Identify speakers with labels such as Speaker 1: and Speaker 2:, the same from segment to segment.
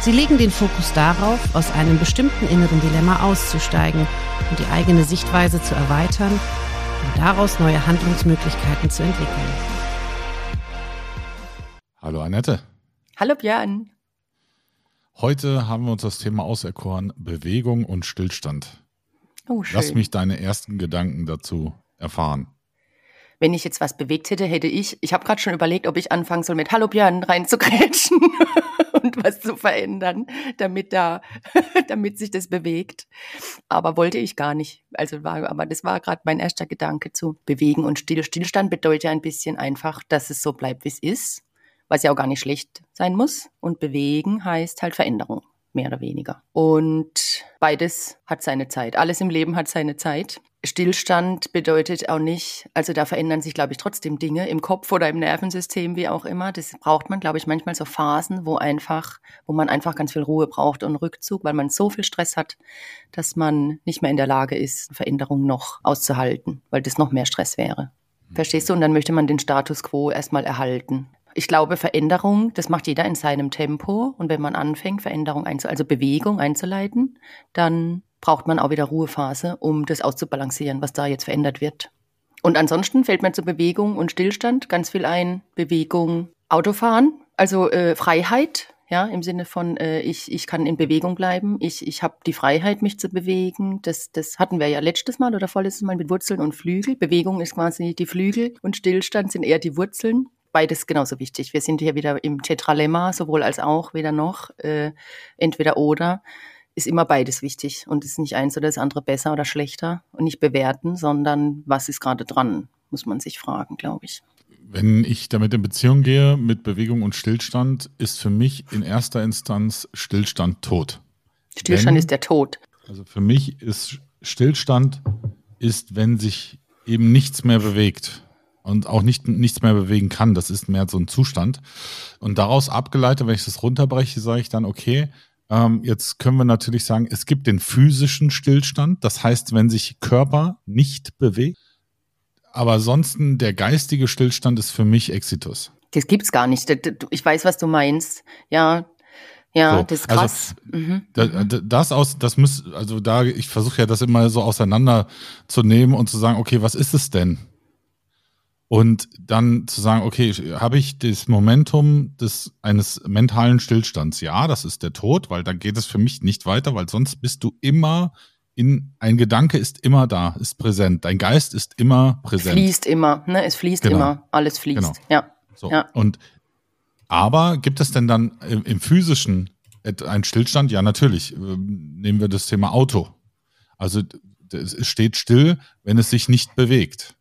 Speaker 1: Sie legen den Fokus darauf, aus einem bestimmten inneren Dilemma auszusteigen und die eigene Sichtweise zu erweitern und daraus neue Handlungsmöglichkeiten zu entwickeln.
Speaker 2: Hallo Annette.
Speaker 3: Hallo Björn.
Speaker 2: Heute haben wir uns das Thema auserkoren, Bewegung und Stillstand. Oh, schön. Lass mich deine ersten Gedanken dazu erfahren.
Speaker 3: Wenn ich jetzt was bewegt hätte, hätte ich, ich habe gerade schon überlegt, ob ich anfangen soll mit Hallo Björn reinzugrätschen und was zu verändern, damit da, damit sich das bewegt. Aber wollte ich gar nicht. Also war, aber das war gerade mein erster Gedanke zu bewegen und Still. Stillstand bedeutet ein bisschen einfach, dass es so bleibt, wie es ist was ja auch gar nicht schlecht sein muss. Und bewegen heißt halt Veränderung, mehr oder weniger. Und beides hat seine Zeit. Alles im Leben hat seine Zeit. Stillstand bedeutet auch nicht, also da verändern sich, glaube ich, trotzdem Dinge im Kopf oder im Nervensystem, wie auch immer. Das braucht man, glaube ich, manchmal so Phasen, wo einfach, wo man einfach ganz viel Ruhe braucht und Rückzug, weil man so viel Stress hat, dass man nicht mehr in der Lage ist, Veränderungen noch auszuhalten, weil das noch mehr Stress wäre. Verstehst du? Und dann möchte man den Status quo erstmal erhalten. Ich glaube, Veränderung, das macht jeder in seinem Tempo. Und wenn man anfängt, Veränderung einzuleiten, also Bewegung einzuleiten, dann braucht man auch wieder Ruhephase, um das auszubalancieren, was da jetzt verändert wird. Und ansonsten fällt mir zur Bewegung und Stillstand ganz viel ein. Bewegung, Autofahren, also äh, Freiheit, ja, im Sinne von, äh, ich, ich kann in Bewegung bleiben, ich, ich habe die Freiheit, mich zu bewegen. Das, das hatten wir ja letztes Mal oder vorletztes Mal mit Wurzeln und Flügel. Bewegung ist quasi die Flügel und Stillstand sind eher die Wurzeln beides genauso wichtig. Wir sind hier wieder im Tetralemma, sowohl als auch, weder noch, äh, entweder oder. Ist immer beides wichtig und ist nicht eins oder das andere besser oder schlechter und nicht bewerten, sondern was ist gerade dran, muss man sich fragen, glaube ich.
Speaker 2: Wenn ich damit in Beziehung gehe mit Bewegung und Stillstand, ist für mich in erster Instanz Stillstand tot.
Speaker 3: Stillstand wenn, ist der Tod.
Speaker 2: Also für mich ist Stillstand ist, wenn sich eben nichts mehr bewegt und auch nicht, nichts mehr bewegen kann. Das ist mehr so ein Zustand. Und daraus abgeleitet, wenn ich das runterbreche, sage ich dann, okay, ähm, jetzt können wir natürlich sagen, es gibt den physischen Stillstand. Das heißt, wenn sich Körper nicht bewegt. Aber ansonsten der geistige Stillstand ist für mich Exitus.
Speaker 3: Das gibt's gar nicht. Ich weiß, was du meinst. Ja, ja, so, das ist also krass.
Speaker 2: Also, mhm. das aus, das muss, also da, ich versuche ja das immer so auseinanderzunehmen und zu sagen, okay, was ist es denn? Und dann zu sagen, okay, habe ich das Momentum des eines mentalen Stillstands? Ja, das ist der Tod, weil dann geht es für mich nicht weiter, weil sonst bist du immer in ein Gedanke ist immer da, ist präsent. Dein Geist ist immer präsent.
Speaker 3: Fließt immer, ne? Es fließt genau. immer, alles fließt. Genau. Ja.
Speaker 2: So.
Speaker 3: ja.
Speaker 2: Und aber gibt es denn dann im, im physischen einen Stillstand? Ja, natürlich. Ähm, nehmen wir das Thema Auto. Also es steht still, wenn es sich nicht bewegt.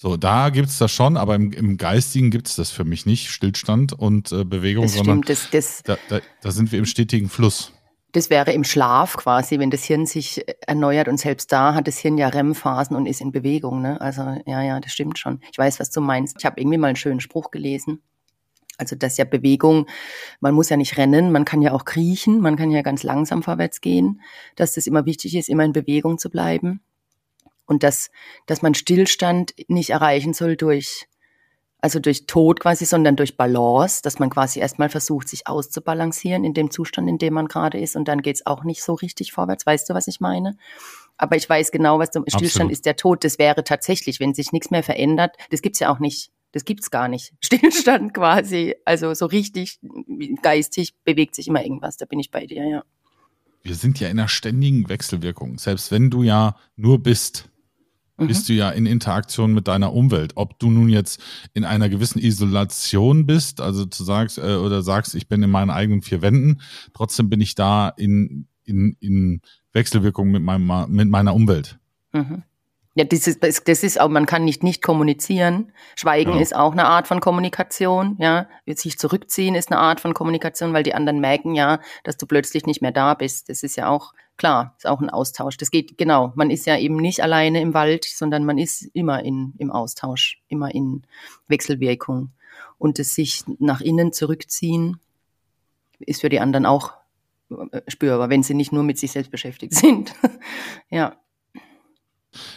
Speaker 2: So, da gibt's das schon, aber im, im Geistigen gibt's das für mich nicht, Stillstand und äh, Bewegung, das sondern das, das, da, da, da sind wir im stetigen Fluss.
Speaker 3: Das wäre im Schlaf quasi, wenn das Hirn sich erneuert und selbst da hat das Hirn ja REM-Phasen und ist in Bewegung. Ne? Also ja, ja, das stimmt schon. Ich weiß, was du meinst. Ich habe irgendwie mal einen schönen Spruch gelesen. Also das ist ja Bewegung, man muss ja nicht rennen, man kann ja auch kriechen, man kann ja ganz langsam vorwärts gehen, dass das immer wichtig ist, immer in Bewegung zu bleiben und dass, dass man Stillstand nicht erreichen soll durch, also durch Tod quasi, sondern durch Balance, dass man quasi erstmal versucht, sich auszubalancieren in dem Zustand, in dem man gerade ist und dann geht's auch nicht so richtig vorwärts. Weißt du, was ich meine? Aber ich weiß genau, was du, Stillstand Absolut. ist der Tod. Das wäre tatsächlich, wenn sich nichts mehr verändert, das gibt's ja auch nicht. Das gibt's gar nicht. Stillstand quasi, also so richtig geistig bewegt sich immer irgendwas. Da bin ich bei dir, ja.
Speaker 2: Wir sind ja in einer ständigen Wechselwirkung. Selbst wenn du ja nur bist, bist mhm. du ja in Interaktion mit deiner Umwelt. Ob du nun jetzt in einer gewissen Isolation bist, also zu sagst äh, oder sagst, ich bin in meinen eigenen vier Wänden, trotzdem bin ich da in, in, in Wechselwirkung mit, meinem, mit meiner Umwelt.
Speaker 3: Mhm. Ja, das ist, das ist auch, man kann nicht nicht kommunizieren. Schweigen ja. ist auch eine Art von Kommunikation, ja. Sich zurückziehen ist eine Art von Kommunikation, weil die anderen merken ja, dass du plötzlich nicht mehr da bist. Das ist ja auch, klar, ist auch ein Austausch. Das geht, genau. Man ist ja eben nicht alleine im Wald, sondern man ist immer in, im Austausch, immer in Wechselwirkung. Und das sich nach innen zurückziehen ist für die anderen auch äh, spürbar, wenn sie nicht nur mit sich selbst beschäftigt sind. ja.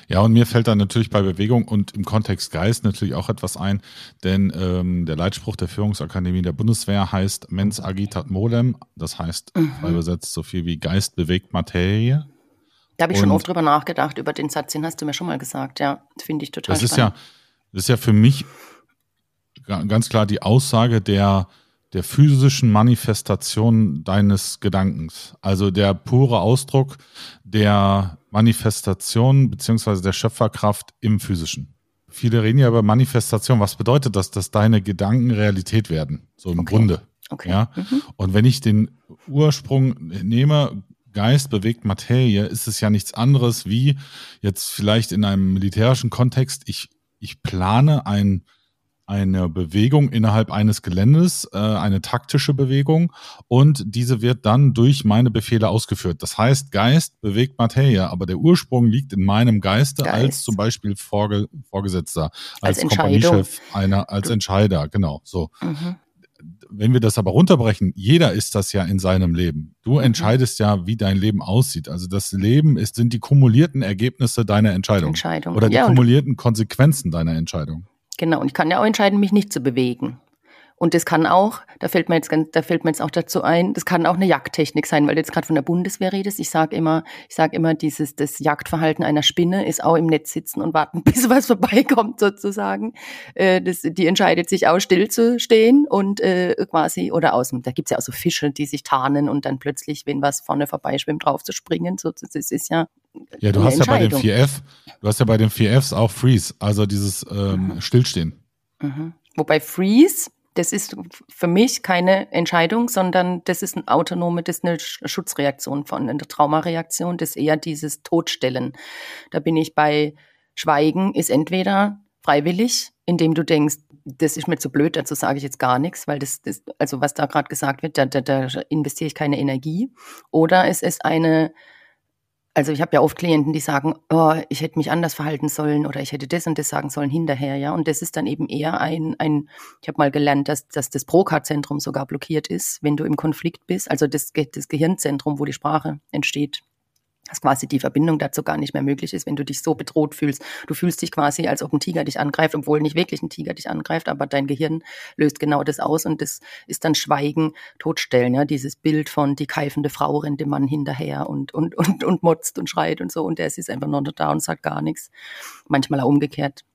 Speaker 2: Ja, und mir fällt da natürlich bei Bewegung und im Kontext Geist natürlich auch etwas ein, denn ähm, der Leitspruch der Führungsakademie der Bundeswehr heißt Mens agitat molem, das heißt mhm. übersetzt so viel wie Geist bewegt Materie.
Speaker 3: Da habe ich und schon oft drüber nachgedacht, über den Satz, den hast du mir schon mal gesagt, ja, finde ich total
Speaker 2: das spannend. Ist ja, das ist ja für mich ganz klar die Aussage der der physischen Manifestation deines Gedankens. Also der pure Ausdruck der Manifestation beziehungsweise der Schöpferkraft im physischen. Viele reden ja über Manifestation. Was bedeutet das, dass deine Gedanken Realität werden? So im okay. Grunde. Okay. Ja. Mhm. Und wenn ich den Ursprung nehme, Geist bewegt Materie, ist es ja nichts anderes wie jetzt vielleicht in einem militärischen Kontext. Ich, ich plane ein, eine Bewegung innerhalb eines Geländes, äh, eine taktische Bewegung und diese wird dann durch meine Befehle ausgeführt. Das heißt, Geist bewegt Materie, aber der Ursprung liegt in meinem Geiste Geist. als zum Beispiel Vorge Vorgesetzter, als, als Kompaniechef, einer, als Entscheider, genau, so. Mhm. Wenn wir das aber runterbrechen, jeder ist das ja in seinem Leben. Du mhm. entscheidest ja, wie dein Leben aussieht. Also das Leben ist, sind die kumulierten Ergebnisse deiner Entscheidung. Entscheidung. Oder die ja, kumulierten Konsequenzen deiner Entscheidung.
Speaker 3: Genau, und ich kann ja auch entscheiden, mich nicht zu bewegen. Und das kann auch, da fällt mir jetzt ganz, da fällt mir jetzt auch dazu ein, das kann auch eine Jagdtechnik sein, weil du jetzt gerade von der Bundeswehr redest. Ich sage immer, ich sage immer, dieses das Jagdverhalten einer Spinne ist auch im Netz sitzen und warten, bis was vorbeikommt sozusagen. Äh, das, die entscheidet sich auch still zu stehen und äh, quasi oder aus. Da gibt's ja auch so Fische, die sich tarnen und dann plötzlich, wenn was vorne vorbeischwimmt, drauf zu springen. So, das ist ja
Speaker 2: ja, du hast ja bei dem 4F, du hast ja bei den 4Fs auch Freeze, also dieses ähm, mhm. Stillstehen.
Speaker 3: Mhm. Wobei Freeze, das ist für mich keine Entscheidung, sondern das ist eine autonome, das ist eine Schutzreaktion von einer Traumareaktion, das ist eher dieses Todstellen. Da bin ich bei Schweigen, ist entweder freiwillig, indem du denkst, das ist mir zu blöd, dazu sage ich jetzt gar nichts, weil das, das also was da gerade gesagt wird, da, da, da investiere ich keine Energie. Oder es ist eine also ich habe ja oft Klienten, die sagen, oh, ich hätte mich anders verhalten sollen oder ich hätte das und das sagen sollen hinterher, ja. Und das ist dann eben eher ein, ein ich habe mal gelernt, dass, dass das Proka-Zentrum sogar blockiert ist, wenn du im Konflikt bist, also das, das Gehirnzentrum, wo die Sprache entsteht dass quasi die Verbindung dazu gar nicht mehr möglich ist, wenn du dich so bedroht fühlst. Du fühlst dich quasi, als ob ein Tiger dich angreift, obwohl nicht wirklich ein Tiger dich angreift, aber dein Gehirn löst genau das aus und das ist dann Schweigen, Todstellen, ja, dieses Bild von die keifende Frau rennt dem Mann hinterher und, und, und, und motzt und schreit und so und der ist einfach nur da und sagt gar nichts. Manchmal auch umgekehrt.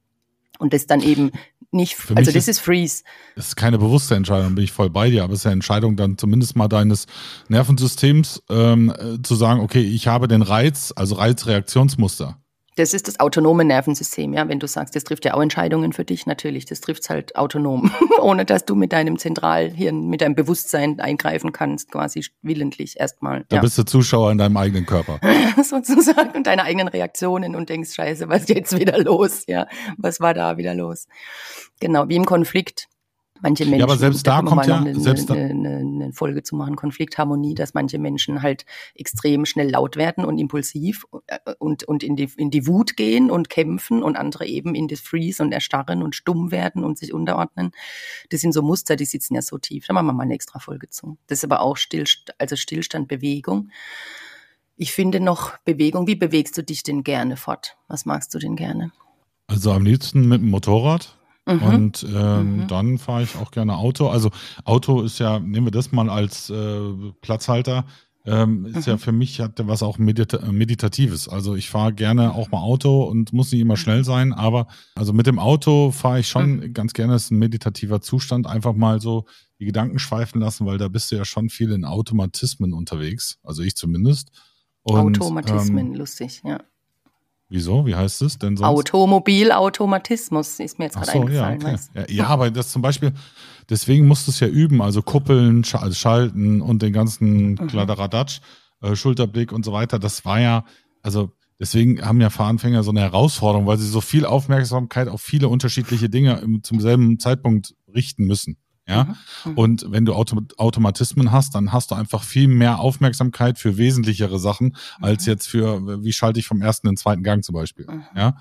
Speaker 3: Und das dann eben nicht, Für also das ist, ist Freeze.
Speaker 2: Das ist keine bewusste Entscheidung, bin ich voll bei dir, aber es ist eine Entscheidung dann zumindest mal deines Nervensystems ähm, äh, zu sagen, okay, ich habe den Reiz, also Reizreaktionsmuster.
Speaker 3: Das ist das autonome Nervensystem, ja. Wenn du sagst, das trifft ja auch Entscheidungen für dich, natürlich, das trifft halt autonom, ohne dass du mit deinem Zentralhirn, mit deinem Bewusstsein eingreifen kannst, quasi willentlich erstmal.
Speaker 2: Da ja. bist du Zuschauer in deinem eigenen Körper.
Speaker 3: Sozusagen und deine eigenen Reaktionen und denkst, scheiße, was ist jetzt wieder los, ja. Was war da wieder los? Genau, wie im Konflikt. Manche Menschen,
Speaker 2: ja, aber selbst da kommt ja eine, selbst
Speaker 3: eine, eine, eine, Folge zu machen, Konfliktharmonie, dass manche Menschen halt extrem schnell laut werden und impulsiv äh, und, und in, die, in die Wut gehen und kämpfen und andere eben in das Freeze und erstarren und stumm werden und sich unterordnen. Das sind so Muster, die sitzen ja so tief. Da machen wir mal eine extra Folge zu. Das ist aber auch Stillstand, also Stillstand, Bewegung. Ich finde noch Bewegung. Wie bewegst du dich denn gerne fort? Was magst du denn gerne?
Speaker 2: Also am liebsten mit dem Motorrad. Mhm. Und ähm, mhm. dann fahre ich auch gerne Auto. Also Auto ist ja, nehmen wir das mal als äh, Platzhalter, ähm, ist mhm. ja für mich hat was auch Medita Meditatives. Also ich fahre gerne auch mal Auto und muss nicht immer schnell sein, aber also mit dem Auto fahre ich schon mhm. ganz gerne, ist ein meditativer Zustand, einfach mal so die Gedanken schweifen lassen, weil da bist du ja schon viel in Automatismen unterwegs, also ich zumindest.
Speaker 3: Und, Automatismen, ähm, lustig, ja.
Speaker 2: Wieso? Wie heißt es denn sonst?
Speaker 3: Automobilautomatismus ist mir jetzt gerade so, eingefallen.
Speaker 2: Ja, okay. ja, ja, aber das zum Beispiel, deswegen musst du es ja üben, also kuppeln, also schalten und den ganzen mhm. Kladderadatsch, äh, Schulterblick und so weiter. Das war ja, also Deswegen haben ja Fahranfänger so eine Herausforderung, weil sie so viel Aufmerksamkeit auf viele unterschiedliche Dinge zum selben Zeitpunkt richten müssen. Ja. Mhm. mhm. Und wenn du Auto Automatismen hast, dann hast du einfach viel mehr Aufmerksamkeit für wesentlichere Sachen, als mhm. jetzt für, wie schalte ich vom ersten in den zweiten Gang zum Beispiel. Ja.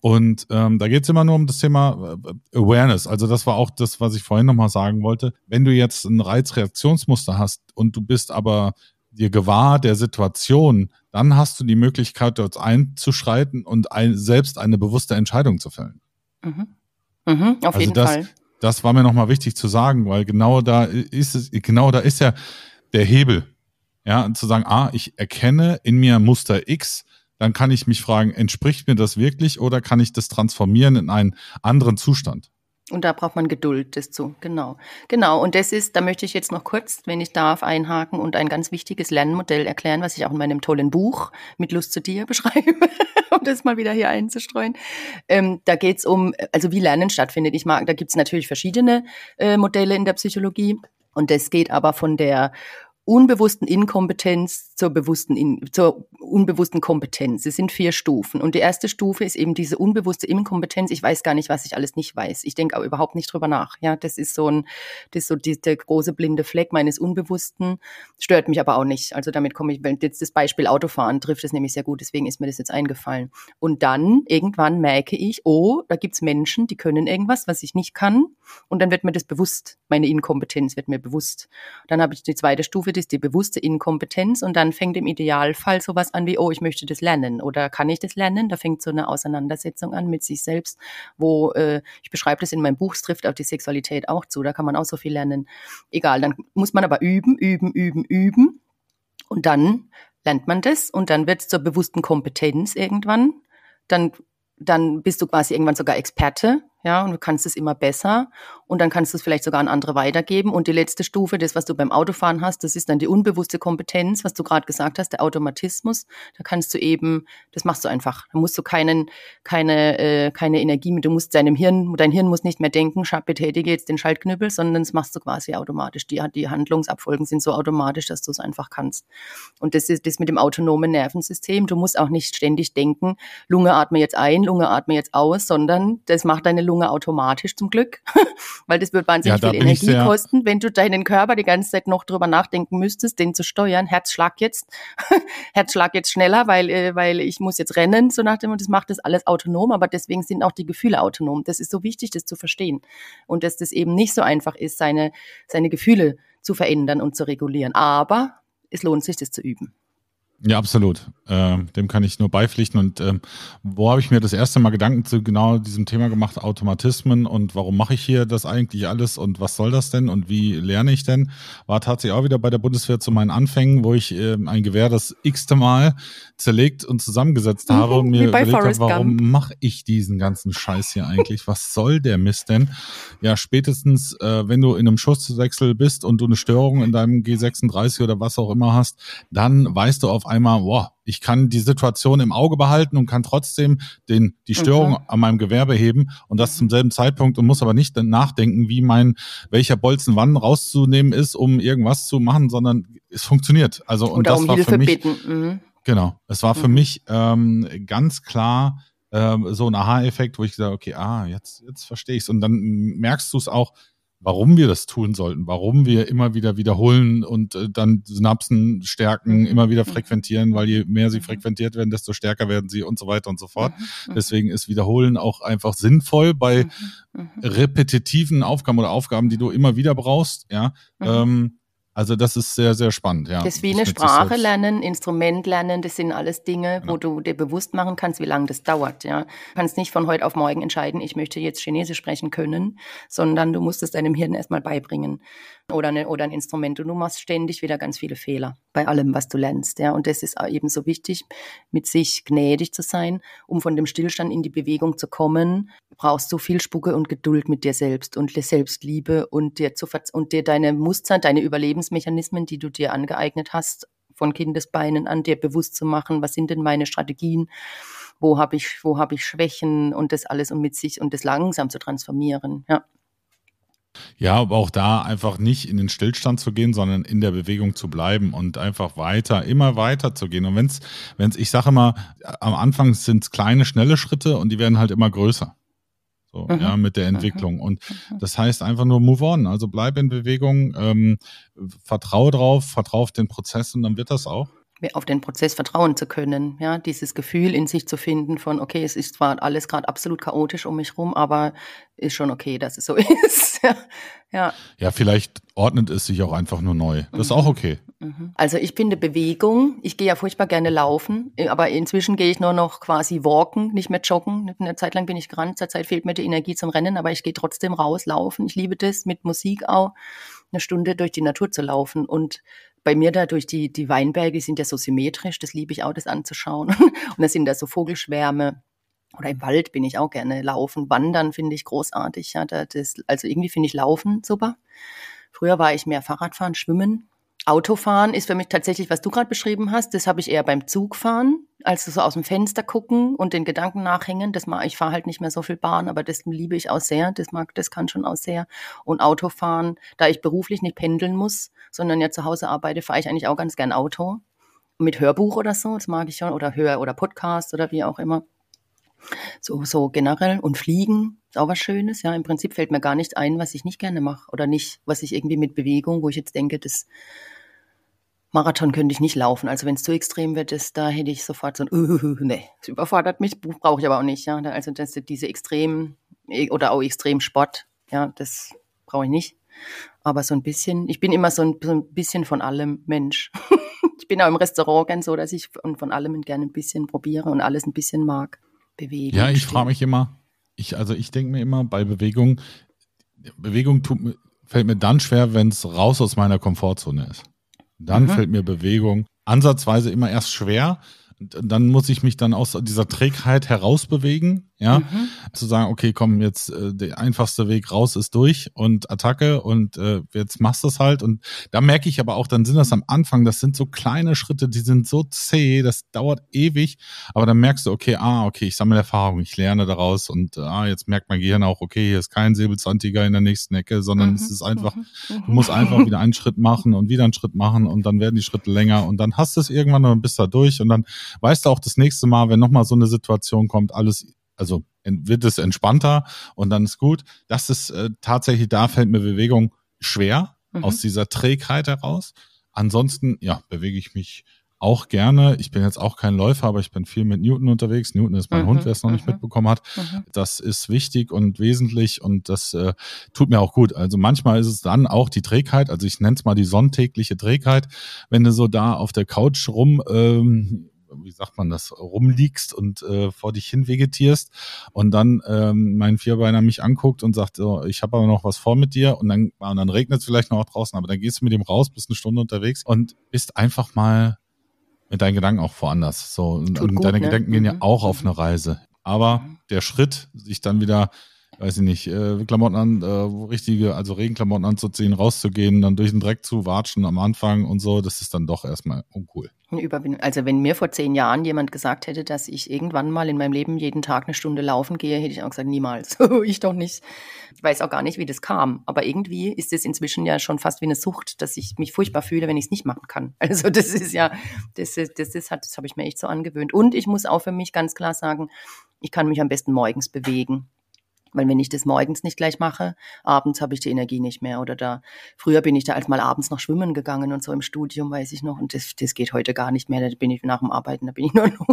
Speaker 2: Und ähm, da geht's immer nur um das Thema äh, Awareness. Also das war auch das, was ich vorhin nochmal sagen wollte. Wenn du jetzt ein Reizreaktionsmuster hast und du bist aber dir gewahr der Situation, dann hast du die Möglichkeit, dort einzuschreiten und ein, selbst eine bewusste Entscheidung zu fällen.
Speaker 3: Mhm. Mhm, auf also jeden
Speaker 2: das,
Speaker 3: Fall.
Speaker 2: Das war mir nochmal wichtig zu sagen, weil genau da ist es, genau da ist ja der Hebel. Ja, zu sagen, ah, ich erkenne in mir Muster X, dann kann ich mich fragen, entspricht mir das wirklich oder kann ich das transformieren in einen anderen Zustand?
Speaker 3: Und da braucht man Geduld dazu, genau. Genau, und das ist, da möchte ich jetzt noch kurz, wenn ich darf, einhaken und ein ganz wichtiges Lernmodell erklären, was ich auch in meinem tollen Buch mit Lust zu dir beschreibe, um das mal wieder hier einzustreuen. Ähm, da geht's um, also wie Lernen stattfindet. Ich mag, da gibt's natürlich verschiedene äh, Modelle in der Psychologie. Und das geht aber von der unbewussten Inkompetenz zur bewussten, in, zur unbewussten Kompetenz. Es sind vier Stufen. Und die erste Stufe ist eben diese unbewusste Inkompetenz. Ich weiß gar nicht, was ich alles nicht weiß. Ich denke auch überhaupt nicht drüber nach. Ja, das ist so ein, das ist so die, der große blinde Fleck meines Unbewussten. Stört mich aber auch nicht. Also damit komme ich, wenn jetzt das Beispiel Autofahren trifft, es nämlich sehr gut. Deswegen ist mir das jetzt eingefallen. Und dann irgendwann merke ich, oh, da gibt's Menschen, die können irgendwas, was ich nicht kann. Und dann wird mir das bewusst. Meine Inkompetenz wird mir bewusst. Dann habe ich die zweite Stufe, ist die bewusste Inkompetenz und dann fängt im Idealfall sowas an wie, oh, ich möchte das lernen oder kann ich das lernen? Da fängt so eine Auseinandersetzung an mit sich selbst, wo äh, ich beschreibe das in meinem Buch, es trifft auf die Sexualität auch zu, da kann man auch so viel lernen. Egal, dann muss man aber üben, üben, üben, üben und dann lernt man das und dann wird es zur bewussten Kompetenz irgendwann. Dann dann bist du quasi irgendwann sogar Experte ja, und du kannst es immer besser und dann kannst du es vielleicht sogar an andere weitergeben. Und die letzte Stufe, das, was du beim Autofahren hast, das ist dann die unbewusste Kompetenz, was du gerade gesagt hast, der Automatismus. Da kannst du eben, das machst du einfach. Da musst du keinen, keine, äh, keine Energie mit, du musst deinem Hirn, dein Hirn muss nicht mehr denken, betätige jetzt den Schaltknüppel, sondern das machst du quasi automatisch. Die, die Handlungsabfolgen sind so automatisch, dass du es einfach kannst. Und das ist das mit dem autonomen Nervensystem. Du musst auch nicht ständig denken, Lunge atme jetzt ein, Lunge atme jetzt aus, sondern das macht deine Lunge automatisch zum Glück, weil das wird wahnsinnig ja, viel Energie kosten, wenn du deinen Körper die ganze Zeit noch drüber nachdenken müsstest, den zu steuern. Herzschlag jetzt, Herzschlag jetzt schneller, weil, äh, weil ich muss jetzt rennen, so nach dem, und das macht das alles autonom, aber deswegen sind auch die Gefühle autonom. Das ist so wichtig, das zu verstehen. Und dass das eben nicht so einfach ist, seine, seine Gefühle zu verändern und zu regulieren. Aber es lohnt sich, das zu üben.
Speaker 2: Ja, absolut. Äh, dem kann ich nur beipflichten. Und ähm, wo habe ich mir das erste Mal Gedanken zu genau diesem Thema gemacht, Automatismen und warum mache ich hier das eigentlich alles und was soll das denn und wie lerne ich denn? War tatsächlich auch wieder bei der Bundeswehr zu meinen Anfängen, wo ich äh, ein Gewehr das x-te Mal zerlegt und zusammengesetzt mhm, habe und mir überlegt habe, warum mache ich diesen ganzen Scheiß hier eigentlich? Was soll der Mist denn? Ja, spätestens, äh, wenn du in einem Schusswechsel bist und du eine Störung in deinem G36 oder was auch immer hast, dann weißt du auf einmal, boah, ich kann die Situation im Auge behalten und kann trotzdem den, die Störung okay. an meinem Gewerbe heben und das zum selben Zeitpunkt und muss aber nicht nachdenken, wie mein, welcher Bolzen wann rauszunehmen ist, um irgendwas zu machen, sondern es funktioniert. Also, und
Speaker 3: Oder
Speaker 2: das
Speaker 3: um
Speaker 2: war
Speaker 3: Hilfe
Speaker 2: für mich,
Speaker 3: bitten. Mhm.
Speaker 2: genau, es war für mhm. mich ähm, ganz klar, ähm, so ein Aha-Effekt, wo ich gesagt okay, ah, jetzt, jetzt verstehe ich es. Und dann merkst du es auch, warum wir das tun sollten, warum wir immer wieder wiederholen und äh, dann Synapsen stärken, mhm. immer wieder mhm. frequentieren, weil je mehr sie mhm. frequentiert werden, desto stärker werden sie und so weiter und so fort. Deswegen ist Wiederholen auch einfach sinnvoll bei repetitiven Aufgaben oder Aufgaben, die du immer wieder brauchst, ja. Ähm, also das ist sehr, sehr spannend, ja.
Speaker 3: Das ist wie eine Sprache lernen, Instrument lernen, das sind alles Dinge, genau. wo du dir bewusst machen kannst, wie lange das dauert, ja. Du kannst nicht von heute auf morgen entscheiden, ich möchte jetzt Chinesisch sprechen können, sondern du musst es deinem Hirn erstmal beibringen oder, eine, oder ein Instrument und du machst ständig wieder ganz viele Fehler bei allem, was du lernst, ja. Und das ist eben so wichtig, mit sich gnädig zu sein, um von dem Stillstand in die Bewegung zu kommen, brauchst du viel Spucke und Geduld mit dir selbst und Selbstliebe und dir zu und dir deine Muster, deine Überlebensmechanismen, die du dir angeeignet hast, von Kindesbeinen an dir bewusst zu machen, was sind denn meine Strategien, wo habe ich, wo habe ich Schwächen und das alles und mit sich und das langsam zu transformieren, ja.
Speaker 2: Ja, aber auch da einfach nicht in den Stillstand zu gehen, sondern in der Bewegung zu bleiben und einfach weiter, immer weiter zu gehen. Und wenn's, wenn's, ich sage immer, am Anfang sind es kleine, schnelle Schritte und die werden halt immer größer. So, mhm. ja, mit der mhm. Entwicklung. Mhm. Und das heißt einfach nur move on. Also bleib in Bewegung, ähm, vertraue drauf, vertraue auf den Prozess und dann wird das auch
Speaker 3: auf den Prozess vertrauen zu können, ja, dieses Gefühl in sich zu finden von, okay, es ist zwar alles gerade absolut chaotisch um mich rum, aber ist schon okay, dass es so ist.
Speaker 2: ja. ja, vielleicht ordnet es sich auch einfach nur neu. Das ist auch mhm. okay.
Speaker 3: Mhm. Also ich finde Bewegung, ich gehe ja furchtbar gerne laufen, aber inzwischen gehe ich nur noch quasi walken, nicht mehr joggen. Eine Zeit lang bin ich gerannt, zurzeit fehlt mir die Energie zum Rennen, aber ich gehe trotzdem raus, laufen. Ich liebe das, mit Musik auch eine Stunde durch die Natur zu laufen und bei mir da durch die, die Weinberge sind ja so symmetrisch, das liebe ich auch, das anzuschauen. Und da sind da so Vogelschwärme. Oder im Wald bin ich auch gerne laufen. Wandern finde ich großartig. Ja, das, also irgendwie finde ich Laufen super. Früher war ich mehr Fahrradfahren, Schwimmen. Autofahren ist für mich tatsächlich, was du gerade beschrieben hast, das habe ich eher beim Zugfahren, also so aus dem Fenster gucken und den Gedanken nachhängen. Das mag, ich fahre halt nicht mehr so viel Bahn, aber das liebe ich auch sehr. Das mag, das kann schon auch sehr. Und Autofahren, da ich beruflich nicht pendeln muss, sondern ja zu Hause arbeite, fahre ich eigentlich auch ganz gern Auto. Mit Hörbuch oder so, das mag ich schon, oder Hör- oder Podcast oder wie auch immer. So, so generell. Und Fliegen ist auch was Schönes. Ja, im Prinzip fällt mir gar nichts ein, was ich nicht gerne mache oder nicht, was ich irgendwie mit Bewegung, wo ich jetzt denke, das Marathon könnte ich nicht laufen. Also wenn es zu extrem wird, ist, da hätte ich sofort so ein, uh, nee, das überfordert mich, brauche ich aber auch nicht. Ja, also das, diese extrem oder auch Extremsport, ja, das brauche ich nicht. Aber so ein bisschen, ich bin immer so ein, so ein bisschen von allem Mensch. ich bin auch im Restaurant gern so, dass ich von, von allem gerne ein bisschen probiere und alles ein bisschen mag. Bewegen.
Speaker 2: Ja, ich frage mich immer, ich, also ich denke mir immer bei Bewegung, Bewegung tut, fällt mir dann schwer, wenn es raus aus meiner Komfortzone ist. Dann mhm. fällt mir Bewegung ansatzweise immer erst schwer. Dann muss ich mich dann aus dieser Trägheit herausbewegen ja, mhm. zu sagen, okay, komm, jetzt äh, der einfachste Weg raus ist durch und Attacke und äh, jetzt machst du es halt und da merke ich aber auch, dann sind das am Anfang, das sind so kleine Schritte, die sind so zäh, das dauert ewig, aber dann merkst du, okay, ah, okay, ich sammle Erfahrung, ich lerne daraus und ah, jetzt merkt mein Gehirn auch, okay, hier ist kein Säbelzahntiger in der nächsten Ecke, sondern mhm. es ist einfach, mhm. du musst einfach wieder einen Schritt machen und wieder einen Schritt machen und dann werden die Schritte länger und dann hast du es irgendwann und bist da durch und dann weißt du auch das nächste Mal, wenn nochmal so eine Situation kommt, alles also wird es entspannter und dann ist gut. Das ist äh, tatsächlich, da fällt mir Bewegung schwer mhm. aus dieser Trägheit heraus. Ansonsten, ja, bewege ich mich auch gerne. Ich bin jetzt auch kein Läufer, aber ich bin viel mit Newton unterwegs. Newton ist mein mhm, Hund, wer es noch nicht mhm. mitbekommen hat. Mhm. Das ist wichtig und wesentlich und das äh, tut mir auch gut. Also manchmal ist es dann auch die Trägheit, also ich nenne es mal die sonntägliche Trägheit, wenn du so da auf der Couch rum ähm, wie sagt man das, rumliegst und äh, vor dich hin vegetierst und dann ähm, mein Vierbeiner mich anguckt und sagt, so, ich habe aber noch was vor mit dir und dann, und dann regnet es vielleicht noch draußen, aber dann gehst du mit dem raus, bist eine Stunde unterwegs und bist einfach mal mit deinen Gedanken auch woanders. So, und, und deine ne? Gedanken gehen ja mhm. auch auf eine Reise. Aber mhm. der Schritt, sich dann wieder weiß ich nicht, äh, Klamotten an, äh, richtige, also Regenklamotten anzuziehen, rauszugehen, dann durch den Dreck zu watschen am Anfang und so, das ist dann doch erstmal uncool.
Speaker 3: Also wenn mir vor zehn Jahren jemand gesagt hätte, dass ich irgendwann mal in meinem Leben jeden Tag eine Stunde laufen gehe, hätte ich auch gesagt, niemals. ich doch nicht. Ich weiß auch gar nicht, wie das kam. Aber irgendwie ist es inzwischen ja schon fast wie eine Sucht, dass ich mich furchtbar fühle, wenn ich es nicht machen kann. Also das ist ja, das ist, das ist, das habe ich mir echt so angewöhnt. Und ich muss auch für mich ganz klar sagen, ich kann mich am besten morgens bewegen. Weil wenn ich das morgens nicht gleich mache, abends habe ich die Energie nicht mehr. Oder da, früher bin ich da als mal abends noch schwimmen gegangen und so im Studium, weiß ich noch. Und das, das geht heute gar nicht mehr. Da bin ich nach dem Arbeiten, da bin ich nur noch.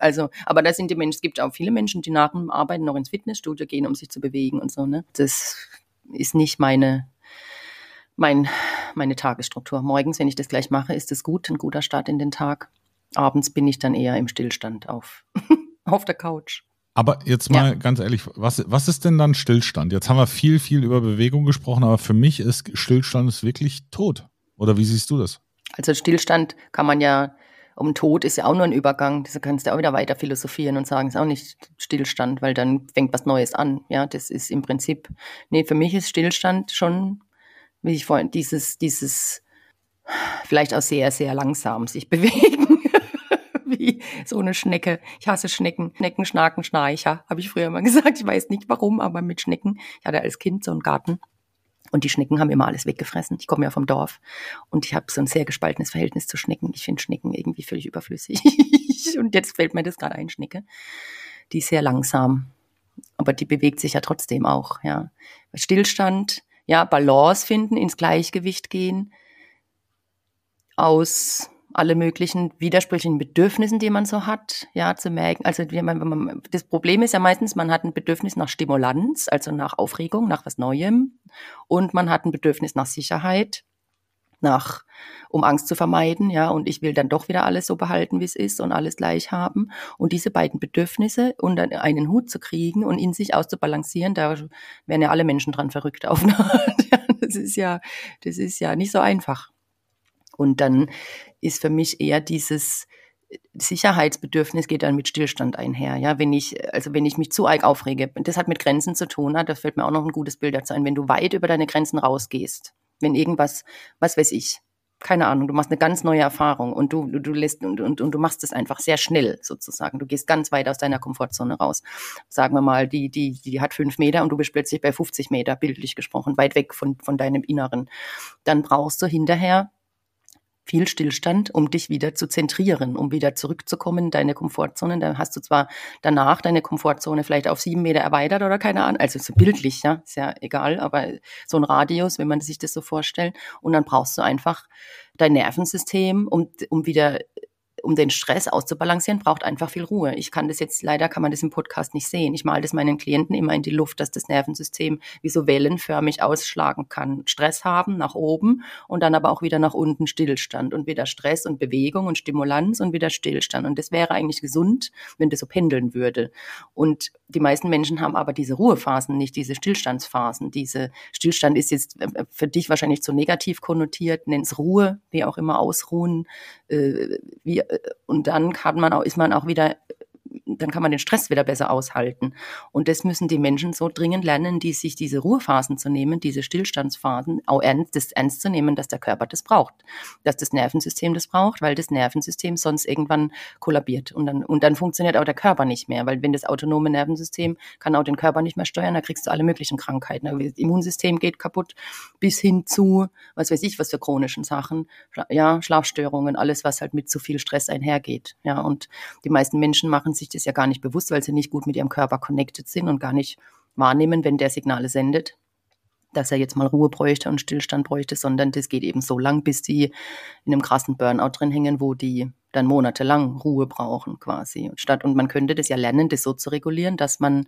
Speaker 3: also, aber da sind die Menschen, es gibt auch viele Menschen, die nach dem Arbeiten noch ins Fitnessstudio gehen, um sich zu bewegen und so, ne. Das ist nicht meine, mein, meine Tagesstruktur. Morgens, wenn ich das gleich mache, ist es gut, ein guter Start in den Tag. Abends bin ich dann eher im Stillstand auf, auf der Couch.
Speaker 2: Aber jetzt mal ja. ganz ehrlich, was, was ist denn dann Stillstand? Jetzt haben wir viel, viel über Bewegung gesprochen, aber für mich ist Stillstand ist wirklich tot. Oder wie siehst du das?
Speaker 3: Also Stillstand kann man ja, um Tod ist ja auch nur ein Übergang. Das kannst du auch wieder weiter philosophieren und sagen, ist auch nicht Stillstand, weil dann fängt was Neues an. Ja, das ist im Prinzip, nee, für mich ist Stillstand schon, wie ich vorhin, dieses, dieses, vielleicht auch sehr, sehr langsam sich bewegen so eine Schnecke. Ich hasse Schnecken. Schnecken, Schnaken, Schnarcher, habe ich früher mal gesagt. Ich weiß nicht warum, aber mit Schnecken. Ich hatte als Kind so einen Garten. Und die Schnecken haben immer alles weggefressen. Ich komme ja vom Dorf und ich habe so ein sehr gespaltenes Verhältnis zu Schnecken. Ich finde Schnecken irgendwie völlig überflüssig. und jetzt fällt mir das gerade ein, Schnecke. Die ist sehr langsam, aber die bewegt sich ja trotzdem auch. Ja, Stillstand, ja, Balance finden, ins Gleichgewicht gehen, aus alle möglichen widersprüchlichen Bedürfnissen, die man so hat, ja, zu merken. Also man, das Problem ist ja meistens, man hat ein Bedürfnis nach Stimulanz, also nach Aufregung, nach was Neuem, und man hat ein Bedürfnis nach Sicherheit, nach, um Angst zu vermeiden, ja, und ich will dann doch wieder alles so behalten, wie es ist und alles gleich haben. Und diese beiden Bedürfnisse unter einen Hut zu kriegen und in sich auszubalancieren, da werden ja alle Menschen dran verrückt auf eine Art. das ist ja, das ist ja nicht so einfach. Und dann ist für mich eher dieses Sicherheitsbedürfnis geht dann mit Stillstand einher. Ja, wenn ich, also wenn ich mich zu arg aufrege, das hat mit Grenzen zu tun, da fällt mir auch noch ein gutes Bild dazu ein, wenn du weit über deine Grenzen rausgehst, wenn irgendwas, was weiß ich, keine Ahnung, du machst eine ganz neue Erfahrung und du, du, du lässt und, und, und du machst es einfach sehr schnell sozusagen. Du gehst ganz weit aus deiner Komfortzone raus. Sagen wir mal, die, die, die hat fünf Meter und du bist plötzlich bei 50 Meter, bildlich gesprochen, weit weg von, von deinem Inneren. Dann brauchst du hinterher viel Stillstand, um dich wieder zu zentrieren, um wieder zurückzukommen in deine Komfortzone. Dann hast du zwar danach deine Komfortzone vielleicht auf sieben Meter erweitert oder keine Ahnung, also so bildlich, ja, ist ja egal, aber so ein Radius, wenn man sich das so vorstellt. Und dann brauchst du einfach dein Nervensystem, um, um wieder um den Stress auszubalancieren, braucht einfach viel Ruhe. Ich kann das jetzt, leider kann man das im Podcast nicht sehen. Ich male das meinen Klienten immer in die Luft, dass das Nervensystem wie so wellenförmig ausschlagen kann. Stress haben nach oben und dann aber auch wieder nach unten Stillstand und wieder Stress und Bewegung und Stimulanz und wieder Stillstand. Und das wäre eigentlich gesund, wenn das so pendeln würde. Und die meisten Menschen haben aber diese Ruhephasen nicht, diese Stillstandsphasen. Diese Stillstand ist jetzt äh, für dich wahrscheinlich zu negativ konnotiert, nenn's Ruhe, wie auch immer ausruhen, äh, wie und dann kann man auch, ist man auch wieder dann kann man den Stress wieder besser aushalten. Und das müssen die Menschen so dringend lernen, die sich diese Ruhephasen zu nehmen, diese Stillstandsphasen, auch ernst, das ernst zu nehmen, dass der Körper das braucht, dass das Nervensystem das braucht, weil das Nervensystem sonst irgendwann kollabiert und dann, und dann funktioniert auch der Körper nicht mehr, weil wenn das autonome Nervensystem kann auch den Körper nicht mehr steuern, da kriegst du alle möglichen Krankheiten. Das Immunsystem geht kaputt bis hin zu, was weiß ich, was für chronischen Sachen, ja, Schlafstörungen, alles, was halt mit zu viel Stress einhergeht. Ja, und die meisten Menschen machen sich das ja gar nicht bewusst, weil sie nicht gut mit ihrem Körper connected sind und gar nicht wahrnehmen, wenn der Signale sendet, dass er jetzt mal Ruhe bräuchte und Stillstand bräuchte, sondern das geht eben so lang, bis die in einem krassen Burnout drin hängen, wo die dann monatelang Ruhe brauchen quasi. Und statt, und man könnte das ja lernen, das so zu regulieren, dass man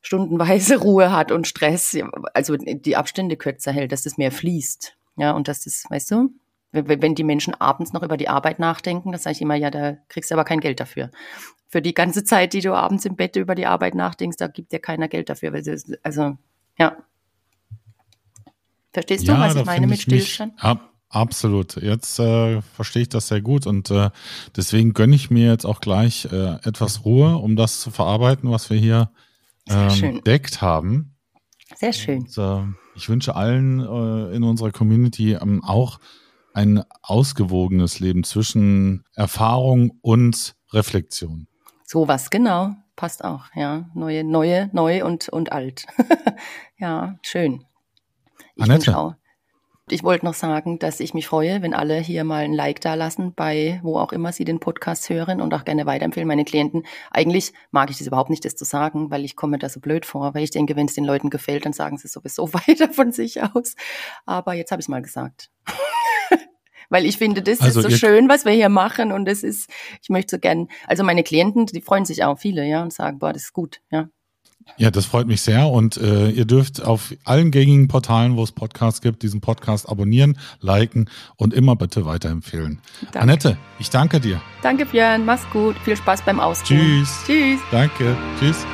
Speaker 3: stundenweise Ruhe hat und Stress, also die Abstände kürzer hält, dass das mehr fließt. Ja, und dass das, weißt du, wenn die Menschen abends noch über die Arbeit nachdenken, das sage ich immer, ja, da kriegst du aber kein Geld dafür. Für die ganze Zeit, die du abends im Bett über die Arbeit nachdenkst, da gibt dir keiner Geld dafür. Also, ja. Verstehst du, ja, was ich meine mit Stillstand?
Speaker 2: Mich, ab, absolut. Jetzt äh, verstehe ich das sehr gut und äh, deswegen gönne ich mir jetzt auch gleich äh, etwas Ruhe, um das zu verarbeiten, was wir hier ähm, entdeckt haben.
Speaker 3: Sehr schön. Und,
Speaker 2: äh, ich wünsche allen äh, in unserer Community ähm, auch ein ausgewogenes Leben zwischen Erfahrung und Reflexion.
Speaker 3: Sowas, genau. Passt auch, ja. Neue, neue, neu und, und alt. ja, schön. Ich
Speaker 2: Annette.
Speaker 3: Ich wollte noch sagen, dass ich mich freue, wenn alle hier mal ein Like da lassen, bei wo auch immer sie den Podcast hören und auch gerne weiterempfehlen. Meine Klienten, eigentlich mag ich das überhaupt nicht, das zu sagen, weil ich komme da so blöd vor, weil ich denke, wenn es den Leuten gefällt, dann sagen sie sowieso weiter von sich aus. Aber jetzt habe ich es mal gesagt. weil ich finde, das also ist so schön, was wir hier machen und das ist, ich möchte so gern, also meine Klienten, die freuen sich auch viele, ja, und sagen, boah, das ist gut, ja.
Speaker 2: Ja, das freut mich sehr und äh, ihr dürft auf allen gängigen Portalen, wo es Podcasts gibt, diesen Podcast abonnieren, liken und immer bitte weiterempfehlen. Danke. Annette, ich danke dir.
Speaker 3: Danke Björn, mach's gut, viel Spaß beim Ausruhen.
Speaker 2: Tschüss. Tschüss. Danke. Tschüss.